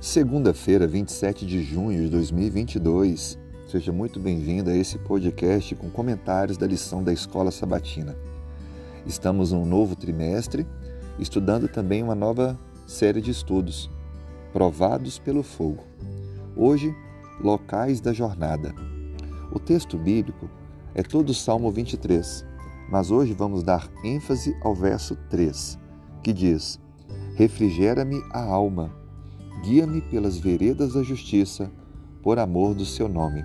Segunda-feira, 27 de junho de 2022. Seja muito bem-vindo a esse podcast com comentários da lição da Escola Sabatina. Estamos num novo trimestre, estudando também uma nova série de estudos, Provados pelo Fogo. Hoje, locais da jornada. O texto bíblico é todo o Salmo 23, mas hoje vamos dar ênfase ao verso 3, que diz: Refrigera-me a alma guia-me pelas veredas da justiça, por amor do seu nome.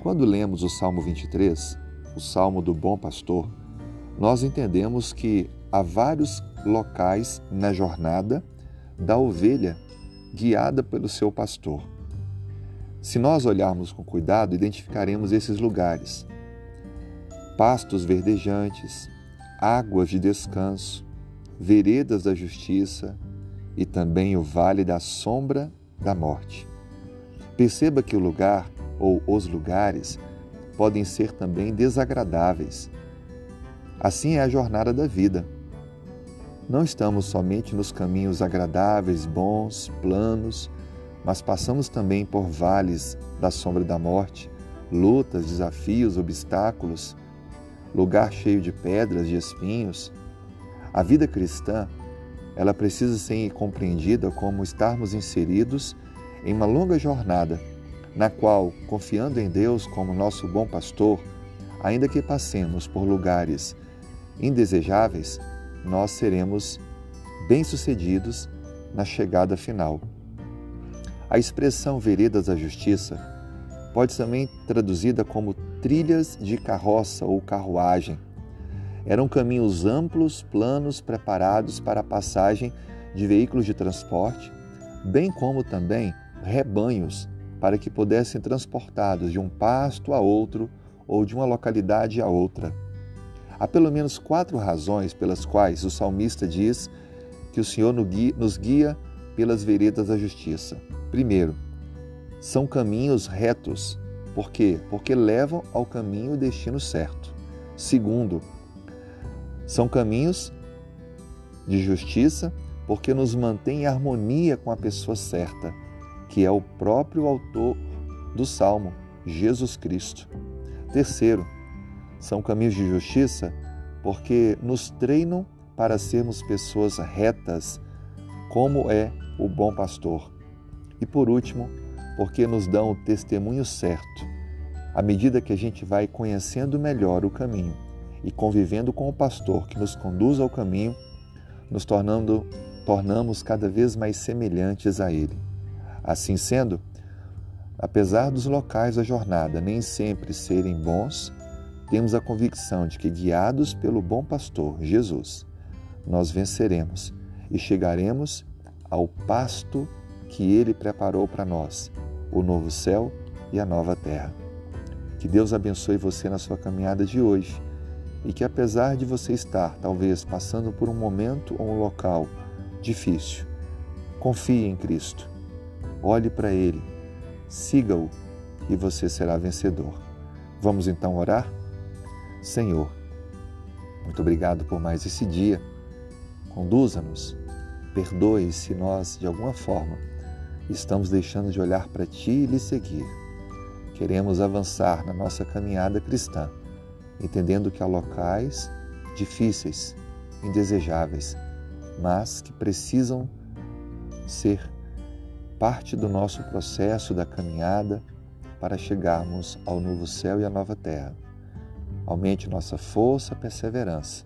Quando lemos o Salmo 23, o Salmo do Bom Pastor, nós entendemos que há vários locais na jornada da ovelha guiada pelo seu pastor. Se nós olharmos com cuidado, identificaremos esses lugares: pastos verdejantes, águas de descanso, veredas da justiça, e também o vale da sombra da morte. Perceba que o lugar ou os lugares podem ser também desagradáveis. Assim é a jornada da vida. Não estamos somente nos caminhos agradáveis, bons, planos, mas passamos também por vales da sombra da morte, lutas, desafios, obstáculos, lugar cheio de pedras, de espinhos. A vida cristã ela precisa ser compreendida como estarmos inseridos em uma longa jornada, na qual, confiando em Deus como nosso bom pastor, ainda que passemos por lugares indesejáveis, nós seremos bem-sucedidos na chegada final. A expressão veredas da justiça pode também traduzida como trilhas de carroça ou carruagem eram caminhos amplos, planos, preparados para a passagem de veículos de transporte, bem como também rebanhos para que pudessem transportados de um pasto a outro ou de uma localidade a outra. Há pelo menos quatro razões pelas quais o salmista diz que o Senhor nos guia pelas veredas da justiça. Primeiro, são caminhos retos. Por quê? Porque levam ao caminho e destino certo. Segundo, são caminhos de justiça porque nos mantém em harmonia com a pessoa certa, que é o próprio autor do salmo, Jesus Cristo. Terceiro, são caminhos de justiça porque nos treinam para sermos pessoas retas, como é o bom pastor. E por último, porque nos dão o testemunho certo, à medida que a gente vai conhecendo melhor o caminho e convivendo com o pastor que nos conduz ao caminho, nos tornando tornamos cada vez mais semelhantes a ele. Assim sendo, apesar dos locais da jornada nem sempre serem bons, temos a convicção de que guiados pelo bom pastor Jesus, nós venceremos e chegaremos ao pasto que ele preparou para nós, o novo céu e a nova terra. Que Deus abençoe você na sua caminhada de hoje e que apesar de você estar talvez passando por um momento ou um local difícil, confie em Cristo. Olhe para Ele, siga-o e você será vencedor. Vamos então orar? Senhor, muito obrigado por mais esse dia. Conduza-nos, perdoe se nós, de alguma forma, estamos deixando de olhar para Ti e lhe seguir. Queremos avançar na nossa caminhada cristã entendendo que há locais difíceis, indesejáveis, mas que precisam ser parte do nosso processo da caminhada para chegarmos ao novo céu e à nova terra. Aumente nossa força perseverança.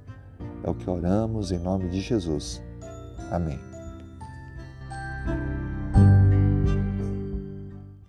É o que oramos em nome de Jesus. Amém.